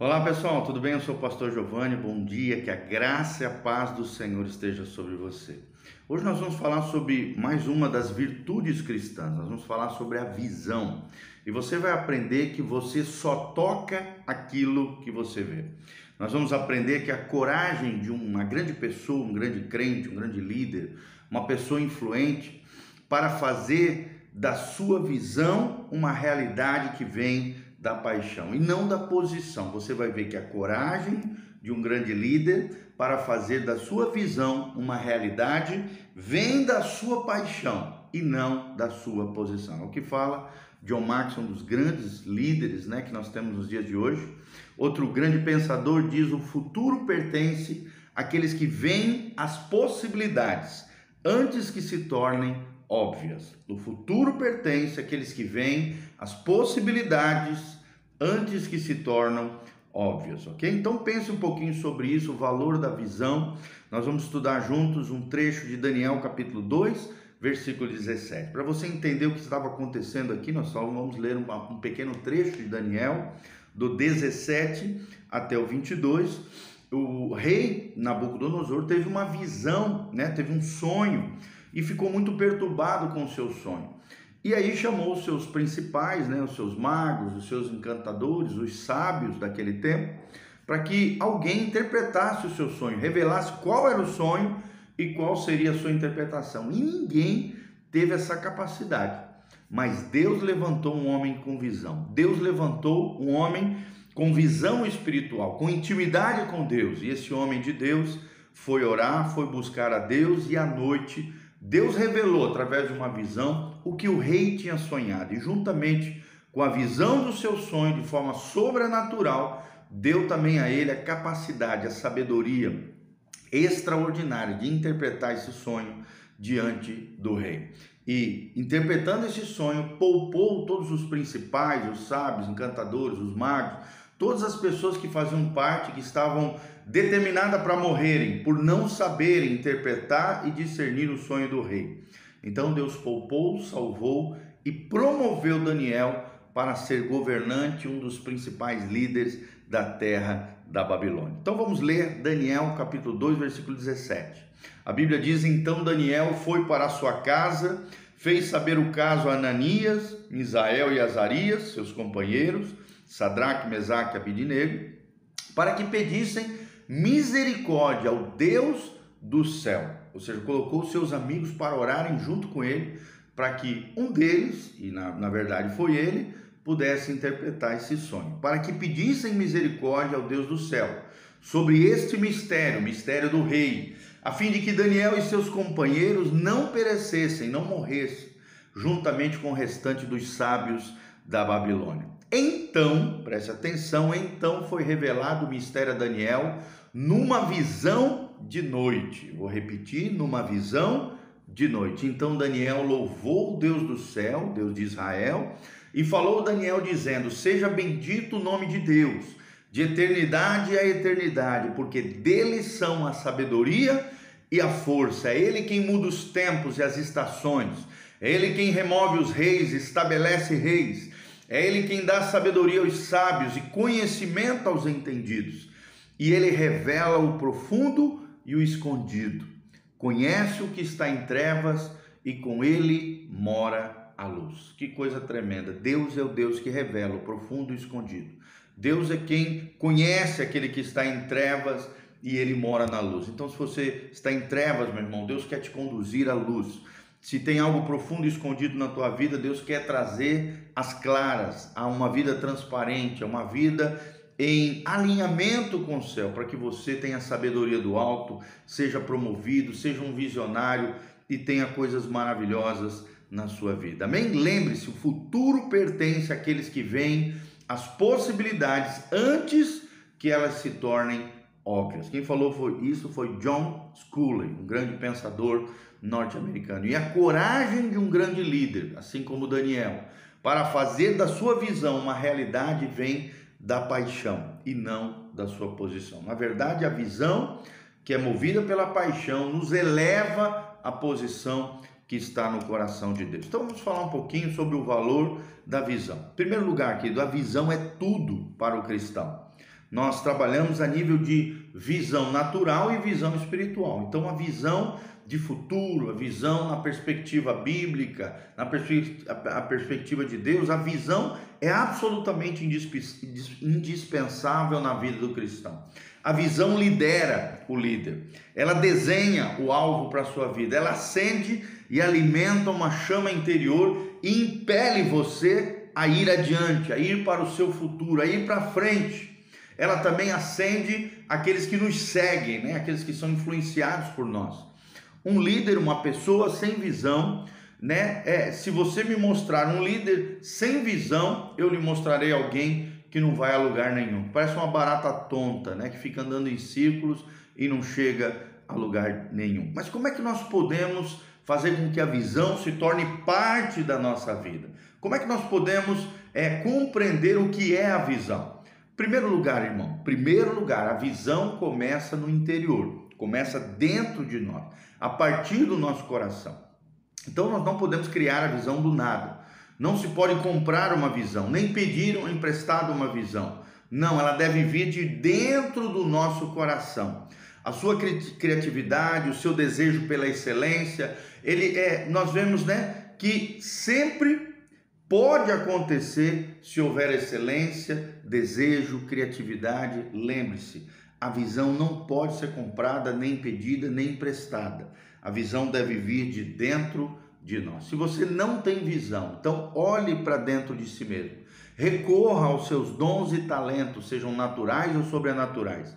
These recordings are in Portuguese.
Olá pessoal, tudo bem? Eu sou o pastor Giovanni, bom dia, que a graça e a paz do Senhor esteja sobre você. Hoje nós vamos falar sobre mais uma das virtudes cristãs, nós vamos falar sobre a visão. E você vai aprender que você só toca aquilo que você vê. Nós vamos aprender que a coragem de uma grande pessoa, um grande crente, um grande líder, uma pessoa influente, para fazer da sua visão uma realidade que vem da paixão e não da posição. Você vai ver que a coragem de um grande líder para fazer da sua visão uma realidade vem da sua paixão e não da sua posição. É o que fala John Maxwell, um dos grandes líderes né, que nós temos nos dias de hoje. Outro grande pensador diz: o futuro pertence àqueles que veem as possibilidades antes que se tornem óbvias. O futuro pertence àqueles que veem as possibilidades antes que se tornam óbvias, ok? Então pense um pouquinho sobre isso, o valor da visão. Nós vamos estudar juntos um trecho de Daniel capítulo 2, versículo 17. Para você entender o que estava acontecendo aqui, nós só vamos ler um, um pequeno trecho de Daniel, do 17 até o 22. O rei Nabucodonosor teve uma visão, né? teve um sonho e ficou muito perturbado com o seu sonho. E aí chamou os seus principais, né, os seus magos, os seus encantadores, os sábios daquele tempo, para que alguém interpretasse o seu sonho, revelasse qual era o sonho e qual seria a sua interpretação. E ninguém teve essa capacidade. Mas Deus levantou um homem com visão. Deus levantou um homem com visão espiritual, com intimidade com Deus. E esse homem de Deus foi orar, foi buscar a Deus e à noite Deus revelou através de uma visão o que o rei tinha sonhado e juntamente com a visão do seu sonho de forma sobrenatural, deu também a ele a capacidade, a sabedoria extraordinária de interpretar esse sonho diante do rei. E interpretando esse sonho, poupou todos os principais, os sábios, encantadores, os magos, todas as pessoas que faziam parte, que estavam determinadas para morrerem, por não saberem interpretar e discernir o sonho do rei. Então Deus poupou, salvou e promoveu Daniel para ser governante, um dos principais líderes da terra da Babilônia. Então vamos ler Daniel capítulo 2, versículo 17. A Bíblia diz: Então Daniel foi para a sua casa, fez saber o caso a Ananias, Misael e Azarias, seus companheiros, Sadraque, Mesaque e Abidinego, para que pedissem misericórdia ao Deus do céu. Ou seja, colocou seus amigos para orarem junto com ele, para que um deles, e na, na verdade foi ele, pudesse interpretar esse sonho, para que pedissem misericórdia ao Deus do céu sobre este mistério, mistério do rei, a fim de que Daniel e seus companheiros não perecessem, não morressem, juntamente com o restante dos sábios da Babilônia. Então, preste atenção, então foi revelado o mistério a Daniel numa visão de noite. Vou repetir, numa visão de noite. Então Daniel louvou o Deus do céu, Deus de Israel, e falou Daniel dizendo: Seja bendito o nome de Deus, de eternidade a eternidade, porque dele são a sabedoria e a força. É ele quem muda os tempos e as estações. É ele quem remove os reis, estabelece reis. É ele quem dá sabedoria aos sábios e conhecimento aos entendidos e ele revela o profundo e o escondido. Conhece o que está em trevas e com ele mora a luz. Que coisa tremenda! Deus é o Deus que revela o profundo e o escondido. Deus é quem conhece aquele que está em trevas e ele mora na luz. Então, se você está em trevas, meu irmão, Deus quer te conduzir à luz. Se tem algo profundo escondido na tua vida, Deus quer trazer as claras a uma vida transparente, a uma vida em alinhamento com o céu, para que você tenha sabedoria do alto, seja promovido, seja um visionário e tenha coisas maravilhosas na sua vida. Amém? Lembre-se, o futuro pertence àqueles que veem as possibilidades antes que elas se tornem óbvias. Quem falou foi isso foi John Sculley, um grande pensador norte-americano. E a coragem de um grande líder, assim como Daniel, para fazer da sua visão uma realidade vem da paixão e não da sua posição. Na verdade, a visão que é movida pela paixão nos eleva à posição que está no coração de Deus. Então vamos falar um pouquinho sobre o valor da visão. Em primeiro lugar, querido, a visão é tudo para o cristão. Nós trabalhamos a nível de visão natural e visão espiritual. Então, a visão de futuro, a visão na perspectiva bíblica, na a perspectiva de Deus, a visão é absolutamente indispensável na vida do cristão. A visão lidera o líder, ela desenha o alvo para a sua vida, ela acende e alimenta uma chama interior e impele você a ir adiante, a ir para o seu futuro, a ir para frente. Ela também acende aqueles que nos seguem, né? aqueles que são influenciados por nós. Um líder, uma pessoa sem visão, né? É, se você me mostrar um líder sem visão, eu lhe mostrarei alguém que não vai a lugar nenhum. Parece uma barata tonta, né? Que fica andando em círculos e não chega a lugar nenhum. Mas como é que nós podemos fazer com que a visão se torne parte da nossa vida? Como é que nós podemos é, compreender o que é a visão? Primeiro lugar, irmão, primeiro lugar, a visão começa no interior, começa dentro de nós, a partir do nosso coração. Então nós não podemos criar a visão do nada. Não se pode comprar uma visão, nem pedir ou emprestado uma visão. Não, ela deve vir de dentro do nosso coração. A sua criatividade, o seu desejo pela excelência, ele é, nós vemos, né, que sempre pode acontecer se houver excelência, desejo, criatividade. Lembre-se, a visão não pode ser comprada, nem pedida, nem emprestada. A visão deve vir de dentro de nós. Se você não tem visão, então olhe para dentro de si mesmo. Recorra aos seus dons e talentos, sejam naturais ou sobrenaturais.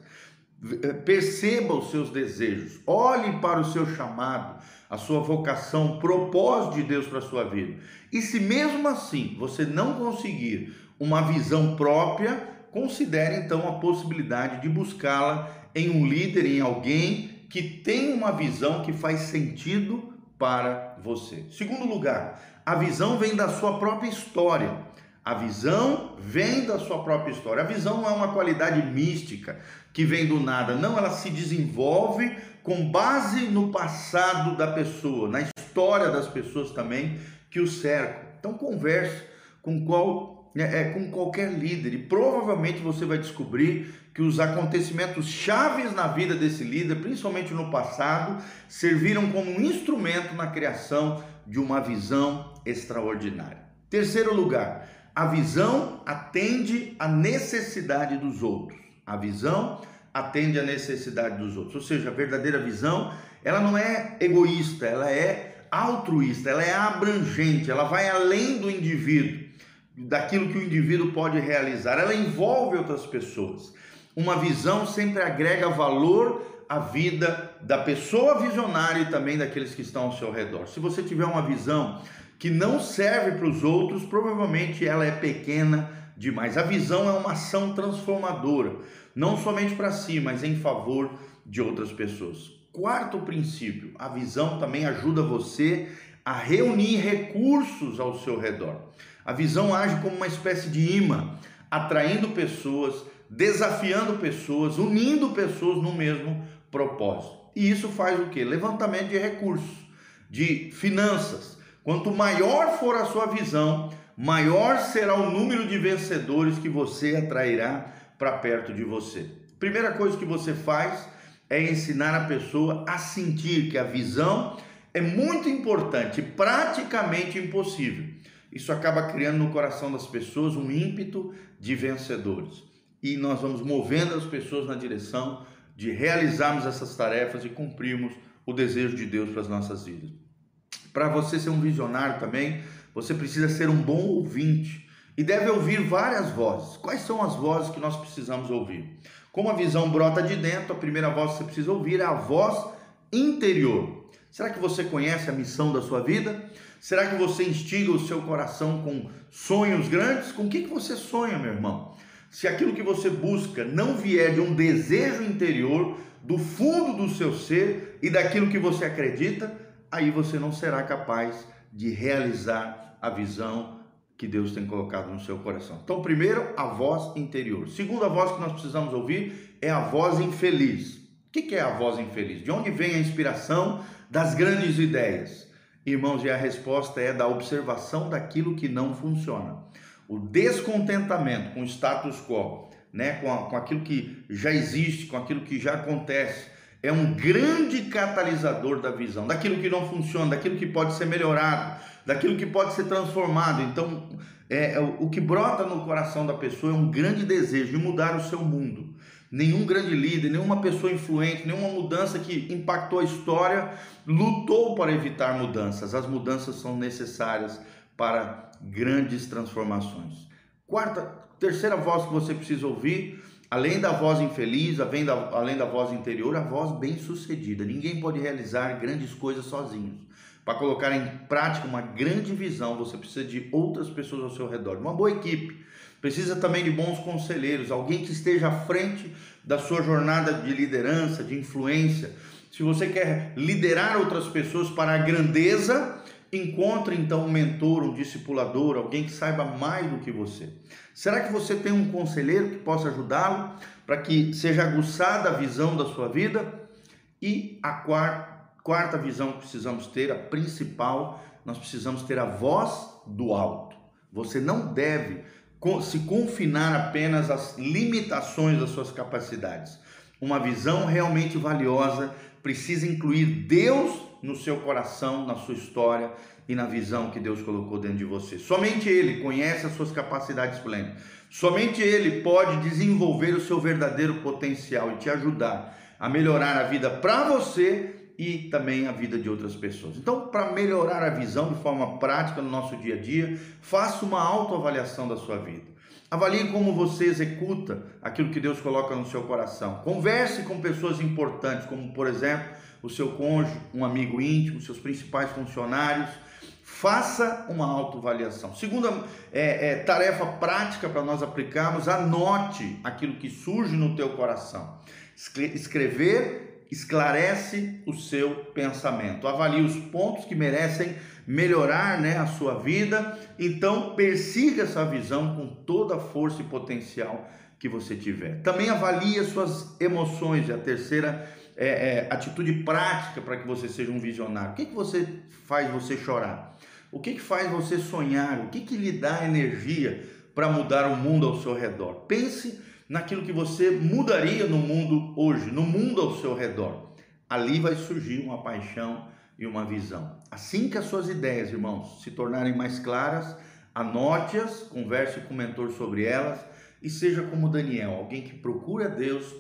Perceba os seus desejos, olhe para o seu chamado, a sua vocação, o propósito de Deus para a sua vida. E se mesmo assim você não conseguir uma visão própria, considere então a possibilidade de buscá-la em um líder, em alguém que tem uma visão que faz sentido para você. Segundo lugar, a visão vem da sua própria história. A visão vem da sua própria história. A visão não é uma qualidade mística que vem do nada, não, ela se desenvolve com base no passado da pessoa, na história das pessoas também que o cercam. Então converse com qual é, é, com qualquer líder e provavelmente você vai descobrir que os acontecimentos chaves na vida desse líder, principalmente no passado, serviram como um instrumento na criação de uma visão extraordinária. Terceiro lugar, a visão atende à necessidade dos outros. A visão atende à necessidade dos outros. Ou seja, a verdadeira visão, ela não é egoísta, ela é altruísta, ela é abrangente, ela vai além do indivíduo daquilo que o indivíduo pode realizar, ela envolve outras pessoas. Uma visão sempre agrega valor à vida da pessoa visionária e também daqueles que estão ao seu redor. Se você tiver uma visão que não serve para os outros, provavelmente ela é pequena demais. A visão é uma ação transformadora, não somente para si, mas em favor de outras pessoas. Quarto princípio, a visão também ajuda você a reunir recursos ao seu redor. A visão age como uma espécie de imã, atraindo pessoas, desafiando pessoas, unindo pessoas no mesmo propósito. E isso faz o que? Levantamento de recursos, de finanças. Quanto maior for a sua visão, maior será o número de vencedores que você atrairá para perto de você. Primeira coisa que você faz é ensinar a pessoa a sentir que a visão é muito importante, praticamente impossível. Isso acaba criando no coração das pessoas um ímpeto de vencedores. E nós vamos movendo as pessoas na direção de realizarmos essas tarefas e cumprirmos o desejo de Deus para as nossas vidas. Para você ser um visionário também, você precisa ser um bom ouvinte e deve ouvir várias vozes. Quais são as vozes que nós precisamos ouvir? Como a visão brota de dentro, a primeira voz que você precisa ouvir é a voz interior. Será que você conhece a missão da sua vida? Será que você instiga o seu coração com sonhos grandes? Com o que, que você sonha, meu irmão? Se aquilo que você busca não vier de um desejo interior, do fundo do seu ser e daquilo que você acredita, aí você não será capaz de realizar a visão que Deus tem colocado no seu coração. Então, primeiro, a voz interior. Segundo, a voz que nós precisamos ouvir é a voz infeliz. O que é a voz infeliz? De onde vem a inspiração das grandes ideias? Irmãos, e a resposta é da observação daquilo que não funciona. O descontentamento com o status quo né, com, a, com aquilo que já existe, com aquilo que já acontece. É um grande catalisador da visão, daquilo que não funciona, daquilo que pode ser melhorado, daquilo que pode ser transformado. Então, é, é o que brota no coração da pessoa é um grande desejo de mudar o seu mundo. Nenhum grande líder, nenhuma pessoa influente, nenhuma mudança que impactou a história lutou para evitar mudanças. As mudanças são necessárias para grandes transformações. Quarta, terceira voz que você precisa ouvir, além da voz infeliz, além da, além da voz interior, a voz bem-sucedida. Ninguém pode realizar grandes coisas sozinhos. Para colocar em prática uma grande visão, você precisa de outras pessoas ao seu redor, uma boa equipe Precisa também de bons conselheiros, alguém que esteja à frente da sua jornada de liderança, de influência. Se você quer liderar outras pessoas para a grandeza, encontre então um mentor, um discipulador, alguém que saiba mais do que você. Será que você tem um conselheiro que possa ajudá-lo para que seja aguçada a visão da sua vida? E a quarta, visão que precisamos ter, a principal, nós precisamos ter a voz do alto. Você não deve se confinar apenas às limitações das suas capacidades. Uma visão realmente valiosa precisa incluir Deus no seu coração, na sua história e na visão que Deus colocou dentro de você. Somente Ele conhece as suas capacidades plenas. Somente Ele pode desenvolver o seu verdadeiro potencial e te ajudar a melhorar a vida para você e também a vida de outras pessoas. Então, para melhorar a visão de forma prática no nosso dia a dia, faça uma autoavaliação da sua vida. Avalie como você executa aquilo que Deus coloca no seu coração. Converse com pessoas importantes, como por exemplo o seu cônjuge, um amigo íntimo, seus principais funcionários. Faça uma autoavaliação. Segunda é, é, tarefa prática para nós aplicarmos: anote aquilo que surge no teu coração. Escrever esclarece o seu pensamento, avalie os pontos que merecem melhorar né, a sua vida, então persiga essa visão com toda a força e potencial que você tiver. Também avalie as suas emoções, e a terceira é, é, atitude prática para que você seja um visionário. O que, que você faz você chorar? O que, que faz você sonhar? O que, que lhe dá energia para mudar o mundo ao seu redor? Pense naquilo que você mudaria no mundo hoje, no mundo ao seu redor. Ali vai surgir uma paixão e uma visão. Assim que as suas ideias, irmãos, se tornarem mais claras, anote-as, converse com o mentor sobre elas e seja como Daniel, alguém que procura Deus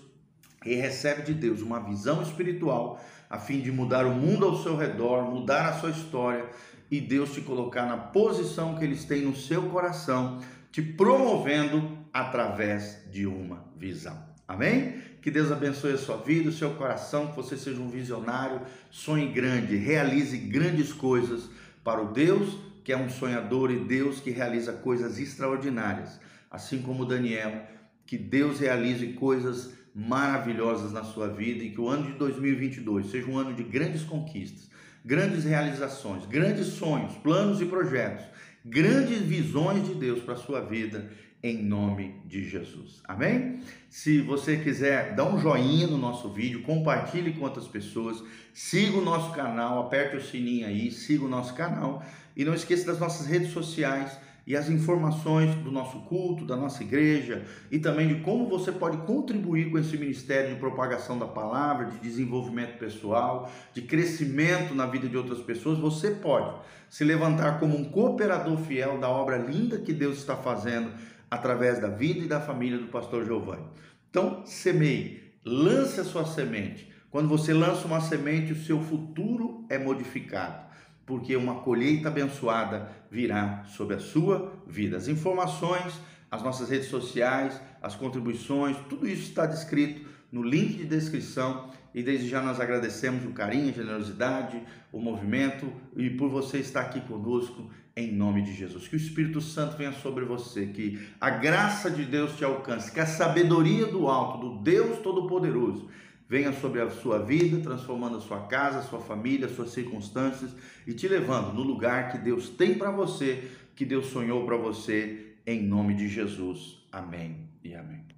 e recebe de Deus uma visão espiritual a fim de mudar o mundo ao seu redor, mudar a sua história e Deus te colocar na posição que eles têm no seu coração, te promovendo através de uma visão. Amém? Que Deus abençoe a sua vida, o seu coração, que você seja um visionário, sonhe grande, realize grandes coisas para o Deus que é um sonhador e Deus que realiza coisas extraordinárias. Assim como Daniel, que Deus realize coisas maravilhosas na sua vida e que o ano de 2022 seja um ano de grandes conquistas, grandes realizações, grandes sonhos, planos e projetos, grandes visões de Deus para a sua vida em nome de Jesus. Amém? Se você quiser dar um joinha no nosso vídeo, compartilhe com outras pessoas, siga o nosso canal, aperte o sininho aí, siga o nosso canal e não esqueça das nossas redes sociais e as informações do nosso culto, da nossa igreja e também de como você pode contribuir com esse ministério de propagação da palavra, de desenvolvimento pessoal, de crescimento na vida de outras pessoas. Você pode se levantar como um cooperador fiel da obra linda que Deus está fazendo através da vida e da família do pastor Giovanni. Então, semeie, lance a sua semente. Quando você lança uma semente, o seu futuro é modificado, porque uma colheita abençoada virá sobre a sua vida. As informações, as nossas redes sociais, as contribuições, tudo isso está descrito no link de descrição e desde já nós agradecemos o carinho, a generosidade, o movimento e por você estar aqui conosco em nome de Jesus. Que o Espírito Santo venha sobre você, que a graça de Deus te alcance, que a sabedoria do alto, do Deus Todo-Poderoso, venha sobre a sua vida, transformando a sua casa, a sua família, as suas circunstâncias e te levando no lugar que Deus tem para você, que Deus sonhou para você, em nome de Jesus. Amém e amém.